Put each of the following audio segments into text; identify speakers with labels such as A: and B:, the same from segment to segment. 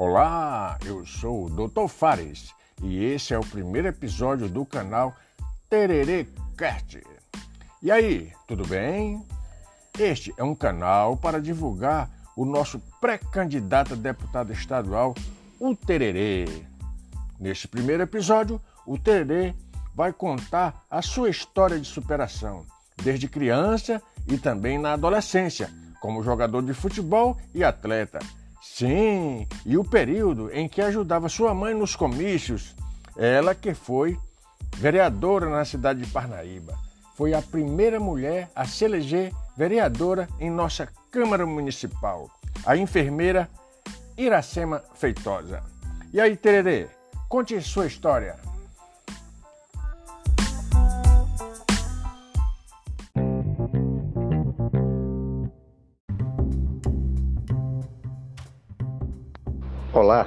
A: Olá, eu sou o Dr. Fares e esse é o primeiro episódio do canal Tererê Cast. E aí, tudo bem? Este é um canal para divulgar o nosso pré-candidato a deputado estadual, o Tererê. Neste primeiro episódio, o Tererê vai contar a sua história de superação, desde criança e também na adolescência, como jogador de futebol e atleta. Sim, e o período em que ajudava sua mãe nos comícios, ela que foi vereadora na cidade de Parnaíba. Foi a primeira mulher a se eleger vereadora em nossa Câmara Municipal, a enfermeira Iracema Feitosa. E aí, Tererê, conte sua história.
B: Olá,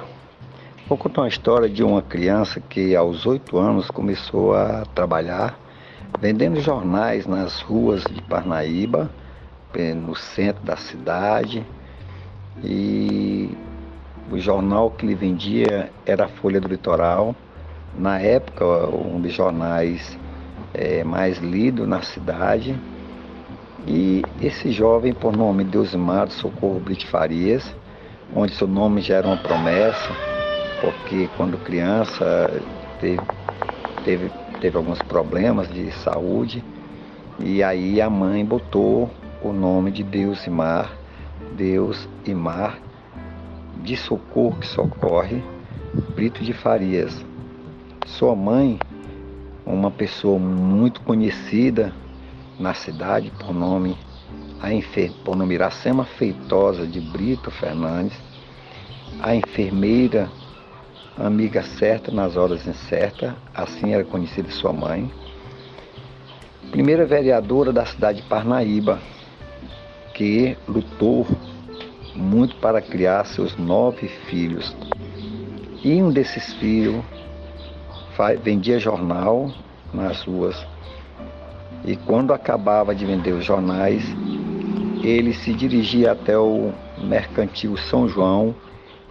B: vou contar uma história de uma criança que aos oito anos começou a trabalhar vendendo jornais nas ruas de Parnaíba, eh, no centro da cidade. E o jornal que ele vendia era a Folha do Litoral. Na época, um dos jornais é, mais lido na cidade. E esse jovem, por nome Deusimar Socorro Brito Farias, onde seu nome já era uma promessa, porque quando criança teve, teve, teve alguns problemas de saúde, e aí a mãe botou o nome de Deus e Mar, Deus e Mar, de socorro que socorre, Brito de Farias. Sua mãe, uma pessoa muito conhecida na cidade por nome a enfer... por nome Iracema Feitosa de Brito Fernandes, a enfermeira, amiga certa nas horas incertas, assim era conhecida sua mãe, primeira vereadora da cidade de Parnaíba, que lutou muito para criar seus nove filhos. E um desses filhos vendia jornal nas ruas. E quando acabava de vender os jornais, ele se dirigia até o mercantil São João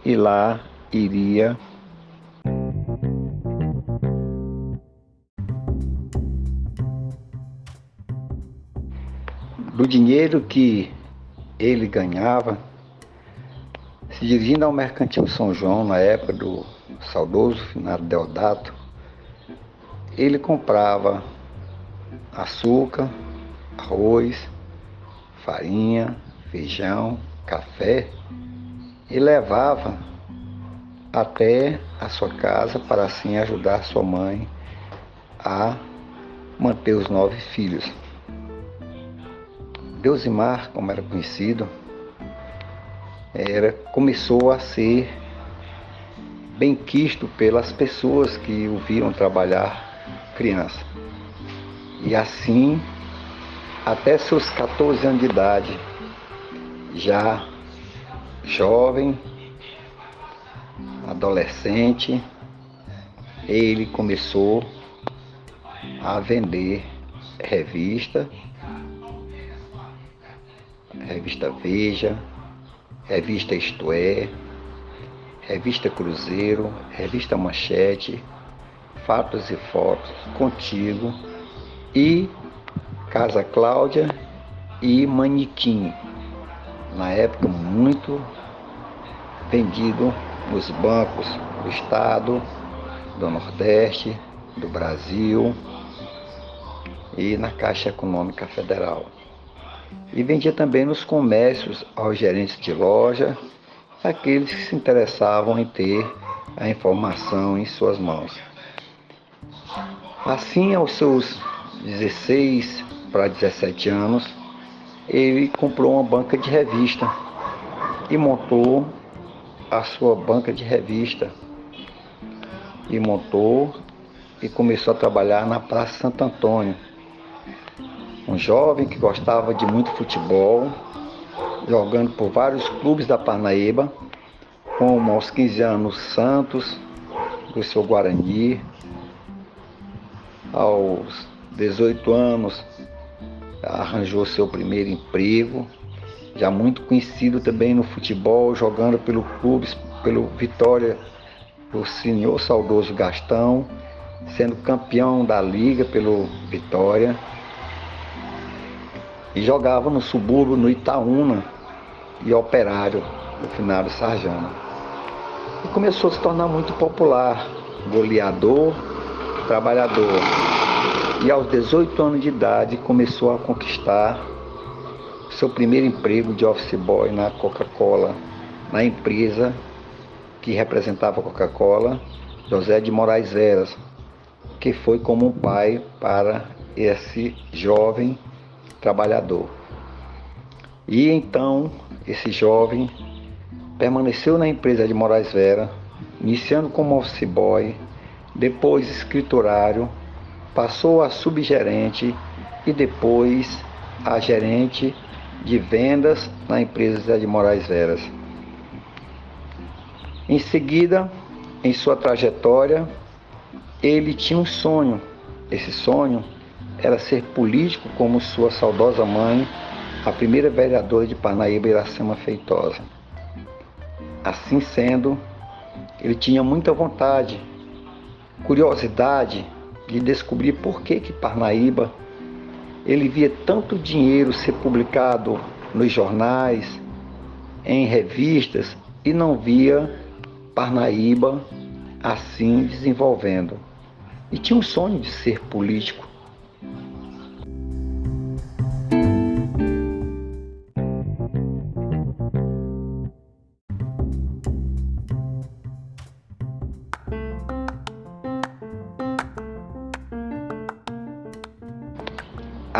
B: e lá iria do dinheiro que ele ganhava, se dirigindo ao mercantil São João na época do saudoso finado Deodato, ele comprava açúcar, arroz, farinha, feijão, café e levava até a sua casa para assim ajudar sua mãe a manter os nove filhos. Deusimar, como era conhecido, era, começou a ser bem quisto pelas pessoas que o viram trabalhar criança. E assim até seus 14 anos de idade, já jovem, adolescente, ele começou a vender revista, revista Veja, revista Isto É, revista Cruzeiro, revista Manchete, Fatos e Fotos, Contigo e Casa Cláudia e Manequim. Na época, muito vendido nos bancos do Estado, do Nordeste, do Brasil e na Caixa Econômica Federal. E vendia também nos comércios aos gerentes de loja, aqueles que se interessavam em ter a informação em suas mãos. Assim, aos seus 16 para 17 anos, ele comprou uma banca de revista e montou a sua banca de revista. E montou e começou a trabalhar na Praça Santo Antônio. Um jovem que gostava de muito futebol, jogando por vários clubes da Parnaíba, como aos 15 anos Santos, do seu Guarani, aos 18 anos arranjou seu primeiro emprego, já muito conhecido também no futebol, jogando pelo clube pelo Vitória, o senhor saudoso Gastão, sendo campeão da liga pelo Vitória. E jogava no subúrbio, no Itaúna e Operário, no final de Sarjana. E começou a se tornar muito popular, goleador, trabalhador. E aos 18 anos de idade começou a conquistar seu primeiro emprego de office boy na Coca-Cola, na empresa que representava a Coca-Cola, José de Moraes Veras, que foi como um pai para esse jovem trabalhador. E então esse jovem permaneceu na empresa de Moraes Vera, iniciando como office boy, depois escriturário, passou a subgerente e depois a gerente de vendas na empresa de Moraes Veras. Em seguida, em sua trajetória, ele tinha um sonho. Esse sonho era ser político como sua saudosa mãe, a primeira vereadora de Parnaíba, Iracema Feitosa. Assim sendo, ele tinha muita vontade, curiosidade de descobrir por que que Parnaíba ele via tanto dinheiro ser publicado nos jornais, em revistas e não via Parnaíba assim desenvolvendo. E tinha um sonho de ser político.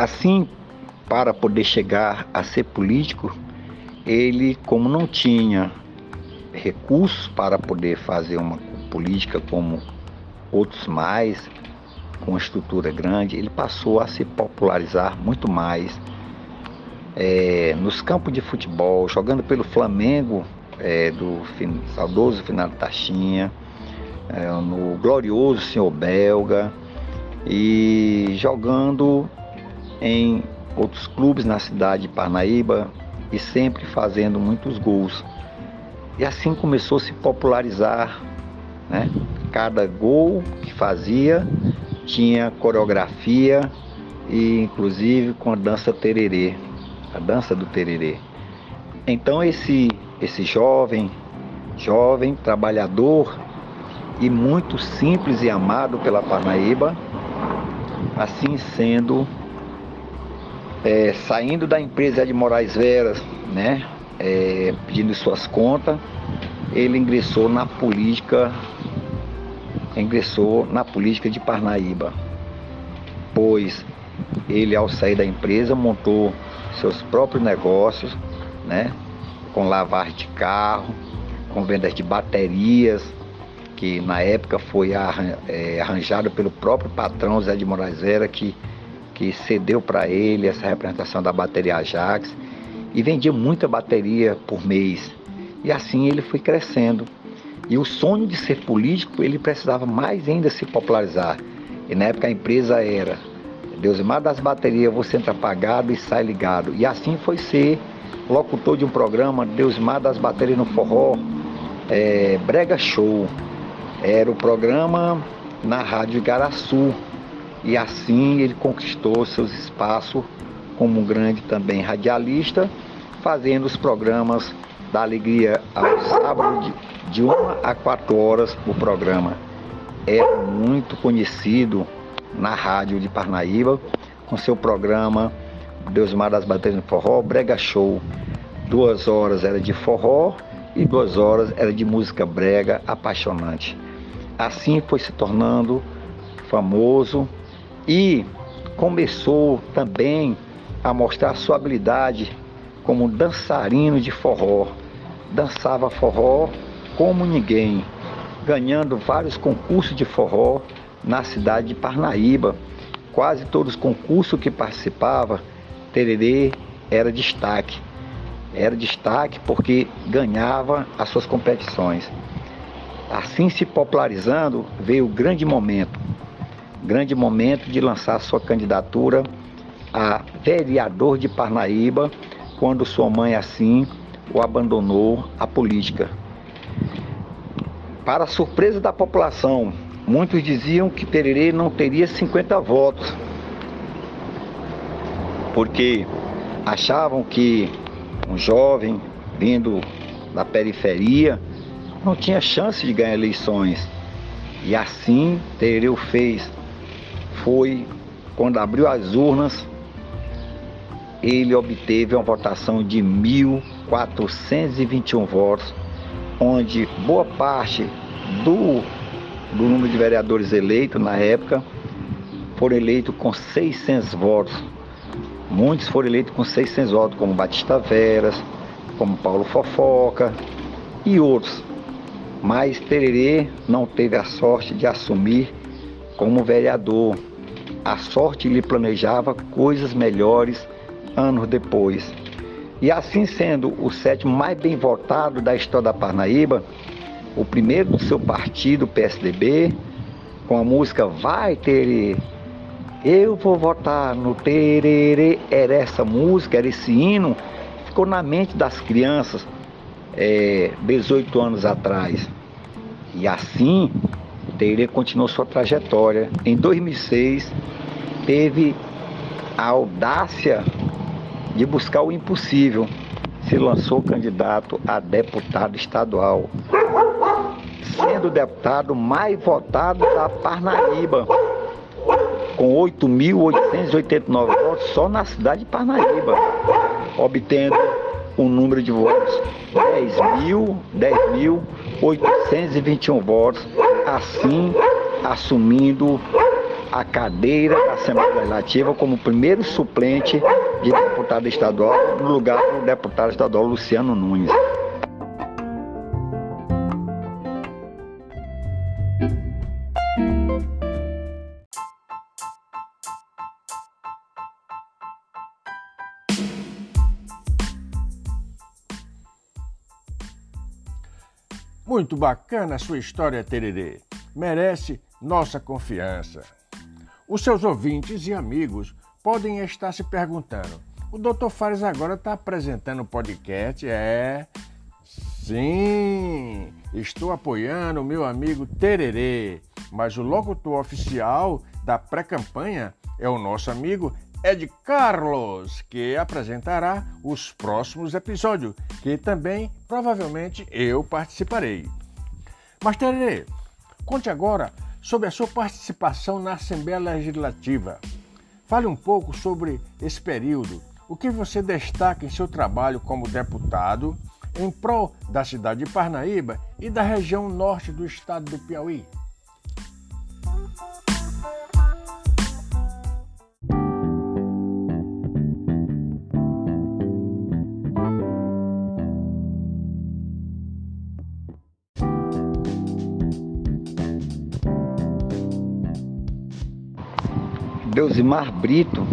B: Assim, para poder chegar a ser político, ele, como não tinha recursos para poder fazer uma política como outros mais, com uma estrutura grande, ele passou a se popularizar muito mais é, nos campos de futebol, jogando pelo Flamengo, é, do saudoso Finado Taxinha, é, no glorioso Senhor Belga, e jogando em outros clubes na cidade de Parnaíba e sempre fazendo muitos gols. E assim começou a se popularizar, né? Cada gol que fazia tinha coreografia e inclusive com a dança tererê, a dança do tererê. Então esse esse jovem, jovem trabalhador e muito simples e amado pela Parnaíba, assim sendo é, saindo da empresa de Moraes Veras, né, é, pedindo suas contas, ele ingressou na política, ingressou na política de Parnaíba, pois ele ao sair da empresa montou seus próprios negócios, né, com lavagem de carro, com vendas de baterias, que na época foi é, arranjado pelo próprio patrão Zé de Moraes Vera, que que cedeu para ele essa representação da bateria Ajax e vendia muita bateria por mês. E assim ele foi crescendo. E o sonho de ser político, ele precisava mais ainda se popularizar. E na época a empresa era Deusimar das baterias, você entra apagado e sai ligado. E assim foi ser locutor de um programa, Deusimar das baterias no forró, é, Brega Show. Era o programa na Rádio Igaraçu, e assim ele conquistou seus espaços como um grande também radialista, fazendo os programas da alegria aos sábados de, de uma a quatro horas o programa. É muito conhecido na rádio de Parnaíba com seu programa Deus Mar das Baterias no Forró, Brega Show. Duas horas era de forró e duas horas era de música brega apaixonante. Assim foi se tornando famoso e começou também a mostrar sua habilidade como dançarino de forró. Dançava forró como ninguém, ganhando vários concursos de forró na cidade de Parnaíba. Quase todos os concursos que participava, Tererê era destaque. Era destaque porque ganhava as suas competições. Assim se popularizando, veio o grande momento grande momento de lançar sua candidatura a vereador de Parnaíba, quando sua mãe assim o abandonou a política. Para surpresa da população, muitos diziam que Tererê não teria 50 votos, porque achavam que um jovem vindo da periferia não tinha chance de ganhar eleições. E assim Tererê fez. Foi quando abriu as urnas, ele obteve uma votação de 1.421 votos, onde boa parte do, do número de vereadores eleitos na época foram eleitos com 600 votos. Muitos foram eleitos com 600 votos, como Batista Veras, como Paulo Fofoca e outros. Mas Tererê não teve a sorte de assumir como vereador. A sorte lhe planejava coisas melhores anos depois. E assim sendo o sétimo mais bem votado da história da Parnaíba, o primeiro do seu partido, PSDB, com a música Vai Tererê, eu vou votar no Tererê, era essa música, era esse hino, ficou na mente das crianças é, 18 anos atrás. E assim, Tererê continuou sua trajetória. Em 2006, teve a audácia de buscar o impossível. Se lançou candidato a deputado estadual, sendo o deputado mais votado da Parnaíba, com 8.889 votos só na cidade de Parnaíba, obtendo um número de votos 10.000, 10.821 votos, assim assumindo a cadeira da Assembleia Legislativa como primeiro suplente de deputado estadual, no lugar do deputado estadual Luciano Nunes.
A: Muito bacana a sua história, Tererê. Merece nossa confiança. Os seus ouvintes e amigos podem estar se perguntando: o Dr. Fares agora está apresentando o podcast? É. Sim, estou apoiando o meu amigo Tererê, mas o locutor oficial da pré-campanha é o nosso amigo Ed Carlos, que apresentará os próximos episódios, que também provavelmente eu participarei. Mas Tererê, conte agora sobre a sua participação na Assembleia Legislativa. Fale um pouco sobre esse período. O que você destaca em seu trabalho como deputado em prol da cidade de Parnaíba e da região norte do estado do Piauí?
B: Deusimar Brito,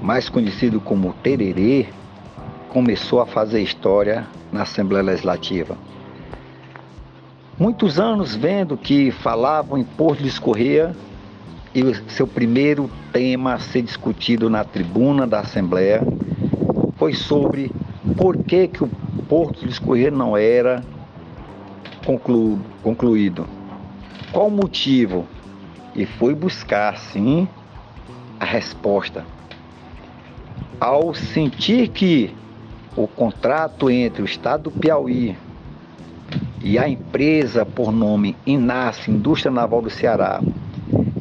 B: mais conhecido como Tererê, começou a fazer história na Assembleia Legislativa. Muitos anos vendo que falavam em Porto de Escorreia e o seu primeiro tema a ser discutido na tribuna da Assembleia foi sobre por que, que o Porto de Escorreia não era conclu, concluído. Qual o motivo? E foi buscar, sim, a resposta. Ao sentir que o contrato entre o Estado do Piauí e a empresa por nome Inácio Indústria Naval do Ceará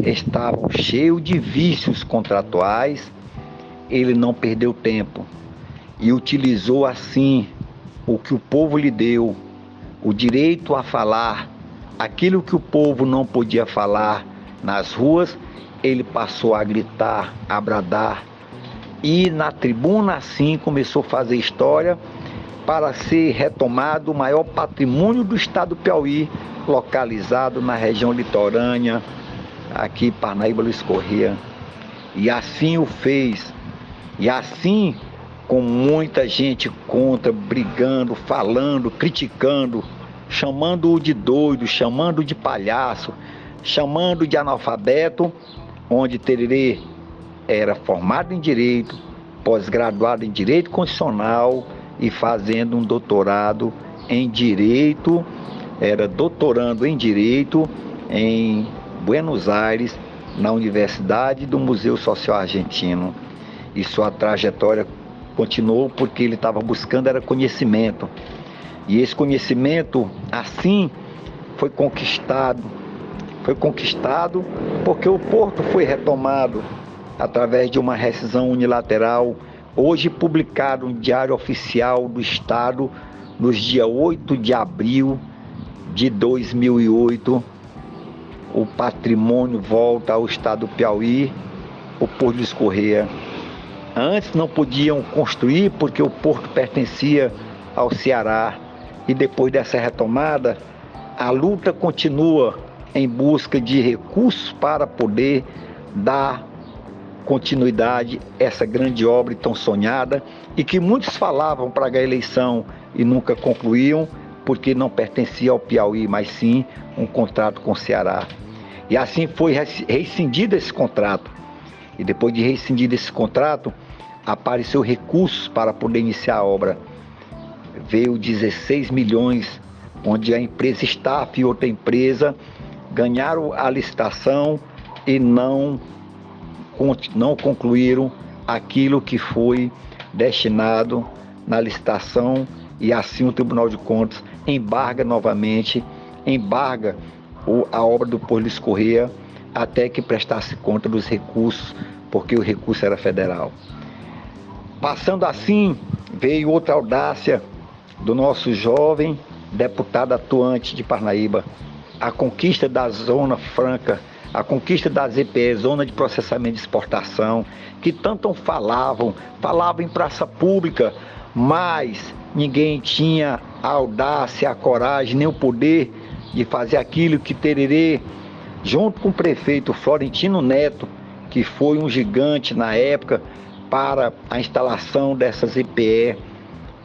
B: estavam cheio de vícios contratuais, ele não perdeu tempo e utilizou assim o que o povo lhe deu, o direito a falar, aquilo que o povo não podia falar nas ruas ele passou a gritar, a bradar, e na tribuna assim começou a fazer história para ser retomado o maior patrimônio do estado do Piauí, localizado na região litorânea, aqui Parnaíba Luiz Corrêa. E assim o fez. E assim, com muita gente contra, brigando, falando, criticando, chamando-o de doido, chamando de palhaço, chamando de analfabeto, onde Tererê era formado em Direito, pós-graduado em Direito Constitucional e fazendo um doutorado em Direito era doutorando em Direito em Buenos Aires, na Universidade do Museu Social Argentino. E sua trajetória continuou porque ele estava buscando era conhecimento. E esse conhecimento, assim, foi conquistado. Foi conquistado porque o porto foi retomado através de uma rescisão unilateral, hoje publicado no Diário Oficial do Estado, nos dia 8 de abril de 2008. O patrimônio volta ao estado do Piauí, o Porto de Escorreia. Antes não podiam construir porque o porto pertencia ao Ceará. E depois dessa retomada, a luta continua em busca de recursos para poder dar continuidade a essa grande obra tão sonhada e que muitos falavam para a eleição e nunca concluíam, porque não pertencia ao Piauí, mas sim um contrato com o Ceará. E assim foi rescindido esse contrato. E depois de rescindido esse contrato, apareceu recursos para poder iniciar a obra. Veio 16 milhões, onde a empresa Staff e outra empresa ganharam a licitação e não, não concluíram aquilo que foi destinado na licitação e assim o Tribunal de Contas embarga novamente, embarga a obra do Luiz Correia até que prestasse conta dos recursos, porque o recurso era federal. Passando assim, veio outra audácia do nosso jovem deputado atuante de Parnaíba, a conquista da Zona Franca, a conquista da ZPE, Zona de Processamento de Exportação, que tanto falavam, falavam em praça pública, mas ninguém tinha a audácia, a coragem, nem o poder de fazer aquilo que Tererê, junto com o prefeito Florentino Neto, que foi um gigante na época, para a instalação dessas EPE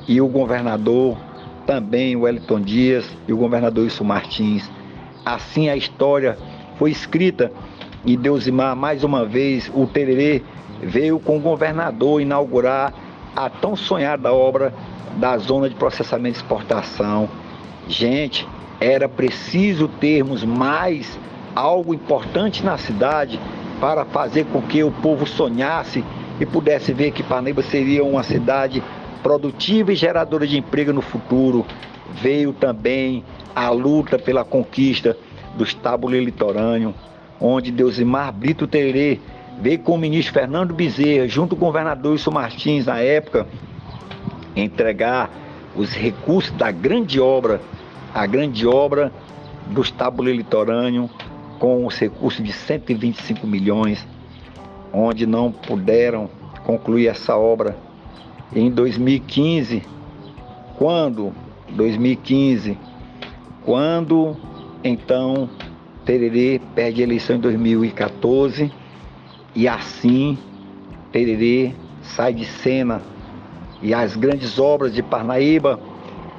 B: e o governador também, o Wellington Dias e o governador Wilson Martins. Assim a história foi escrita e Deusimar, mais uma vez, o Tererê veio com o governador inaugurar a tão sonhada obra da zona de processamento e exportação. Gente, era preciso termos mais algo importante na cidade para fazer com que o povo sonhasse e pudesse ver que Parnaíba seria uma cidade produtiva e geradora de emprego no futuro. Veio também a luta pela conquista dos tabuleiros litorâneo, onde Deusimar Brito Tererê veio com o ministro Fernando Bezerra, junto com o governador Wilson Martins, na época, entregar os recursos da grande obra, a grande obra dos tabuleiros litorâneo, com os recursos de 125 milhões onde não puderam concluir essa obra. Em 2015, quando 2015, quando então Tererê perde a eleição em 2014 e assim Tererê sai de cena e as grandes obras de Parnaíba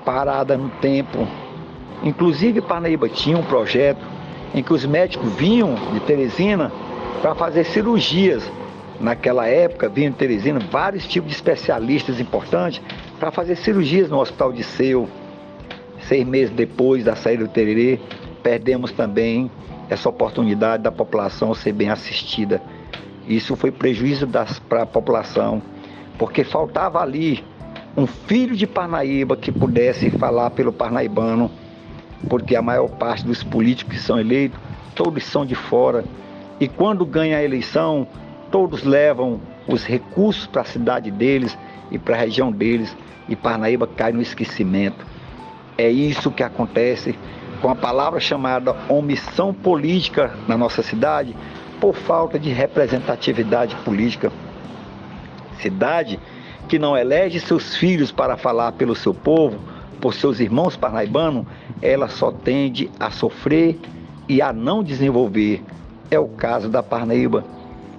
B: paradas no tempo. Inclusive Parnaíba tinha um projeto em que os médicos vinham de Teresina para fazer cirurgias. Naquela época, vinha em Teresina vários tipos de especialistas importantes para fazer cirurgias no Hospital de Seu. Seis meses depois da saída do Tererê, perdemos também essa oportunidade da população ser bem assistida. Isso foi prejuízo para a população, porque faltava ali um filho de Parnaíba que pudesse falar pelo parnaibano, porque a maior parte dos políticos que são eleitos, todos são de fora e quando ganha a eleição, todos levam os recursos para a cidade deles e para a região deles, e Parnaíba cai no esquecimento. É isso que acontece com a palavra chamada omissão política na nossa cidade, por falta de representatividade política. Cidade que não elege seus filhos para falar pelo seu povo, por seus irmãos parnaibanos, ela só tende a sofrer e a não desenvolver é o caso da Parnaíba,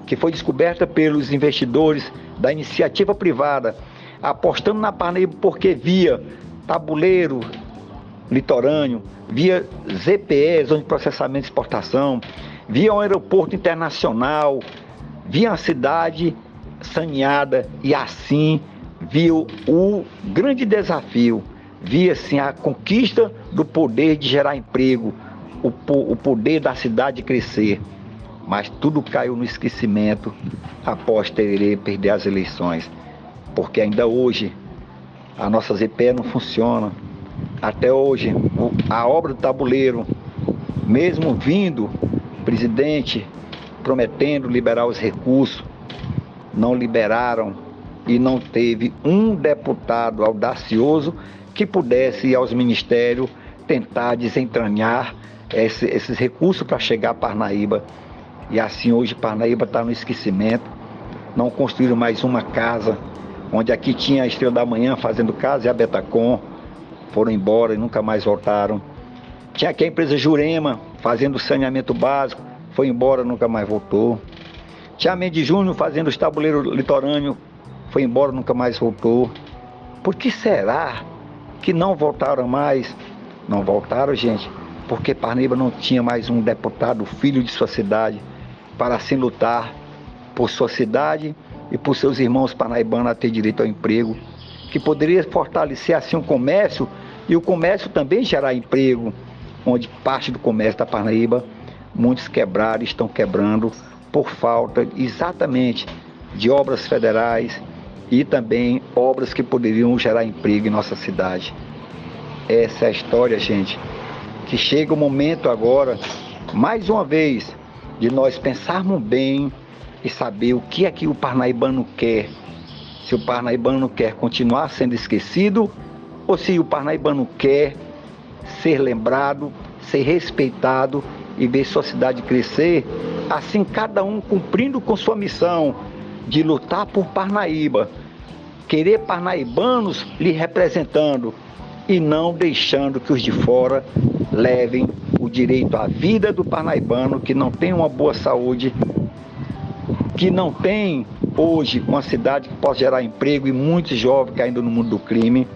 B: que foi descoberta pelos investidores da iniciativa privada, apostando na Parnaíba porque via tabuleiro litorâneo, via ZPE, Zona de Processamento e Exportação, via um aeroporto internacional, via a cidade saneada e assim viu o grande desafio, via assim a conquista do poder de gerar emprego, o, o poder da cidade crescer. Mas tudo caiu no esquecimento após Tererê perder as eleições. Porque ainda hoje a nossa ZPE não funciona. Até hoje, a obra do tabuleiro, mesmo vindo presidente prometendo liberar os recursos, não liberaram e não teve um deputado audacioso que pudesse ir aos ministérios tentar desentranhar esse, esses recursos para chegar a Parnaíba. E assim hoje Parnaíba está no esquecimento. Não construíram mais uma casa, onde aqui tinha a Estrela da Manhã fazendo casa e a Betacom. Foram embora e nunca mais voltaram. Tinha aqui a empresa Jurema fazendo saneamento básico, foi embora, nunca mais voltou. Tinha a Mendes Júnior fazendo os tabuleiros litorâneos, foi embora, nunca mais voltou. Por que será que não voltaram mais. Não voltaram, gente, porque Parnaíba não tinha mais um deputado filho de sua cidade para assim lutar por sua cidade e por seus irmãos parnaibanos a ter direito ao emprego, que poderia fortalecer assim o comércio e o comércio também gerar emprego, onde parte do comércio da Parnaíba muitos quebraram, estão quebrando por falta exatamente de obras federais e também obras que poderiam gerar emprego em nossa cidade. Essa é a história, gente. Que chega o momento agora, mais uma vez, de nós pensarmos bem e saber o que é que o parnaibano quer. Se o parnaibano quer continuar sendo esquecido ou se o parnaibano quer ser lembrado, ser respeitado e ver sua cidade crescer, assim cada um cumprindo com sua missão de lutar por Parnaíba, querer parnaibanos lhe representando e não deixando que os de fora levem o direito à vida do parnaibano que não tem uma boa saúde, que não tem hoje uma cidade que possa gerar emprego e muitos jovens caindo no mundo do crime,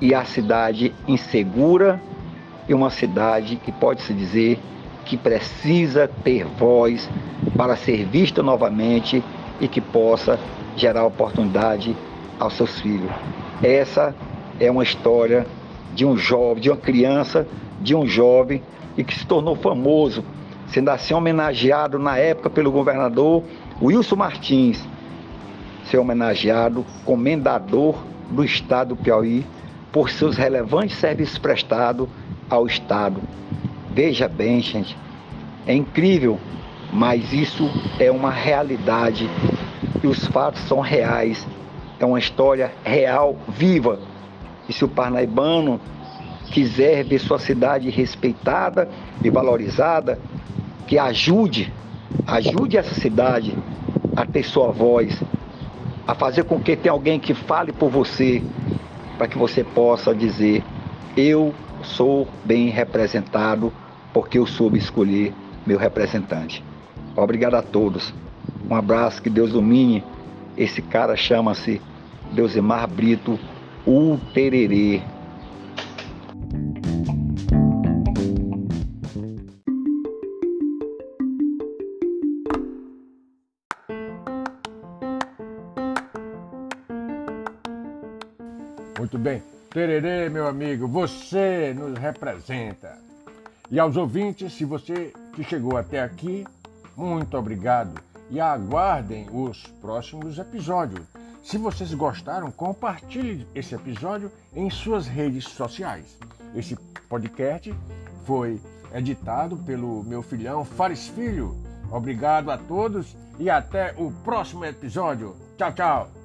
B: e a cidade insegura e uma cidade que pode se dizer que precisa ter voz para ser vista novamente e que possa gerar oportunidade aos seus filhos. Essa é uma história de um jovem, de uma criança, de um jovem e que se tornou famoso, sendo assim homenageado na época pelo governador Wilson Martins, ser homenageado comendador do estado do Piauí por seus relevantes serviços prestados ao estado. Veja bem, gente, é incrível, mas isso é uma realidade e os fatos são reais. É uma história real, viva. E se o parnaibano quiser ver sua cidade respeitada e valorizada, que ajude, ajude essa cidade a ter sua voz, a fazer com que tenha alguém que fale por você, para que você possa dizer: eu sou bem representado porque eu soube escolher meu representante. Obrigado a todos. Um abraço, que Deus domine. Esse cara chama-se Deusemar Brito, o Tererê.
A: Muito bem. Tererê, meu amigo, você nos representa. E aos ouvintes, se você que chegou até aqui, muito obrigado e aguardem os próximos episódios. Se vocês gostaram, compartilhe esse episódio em suas redes sociais. Esse podcast foi editado pelo meu filhão Fares Filho. Obrigado a todos e até o próximo episódio. Tchau, tchau.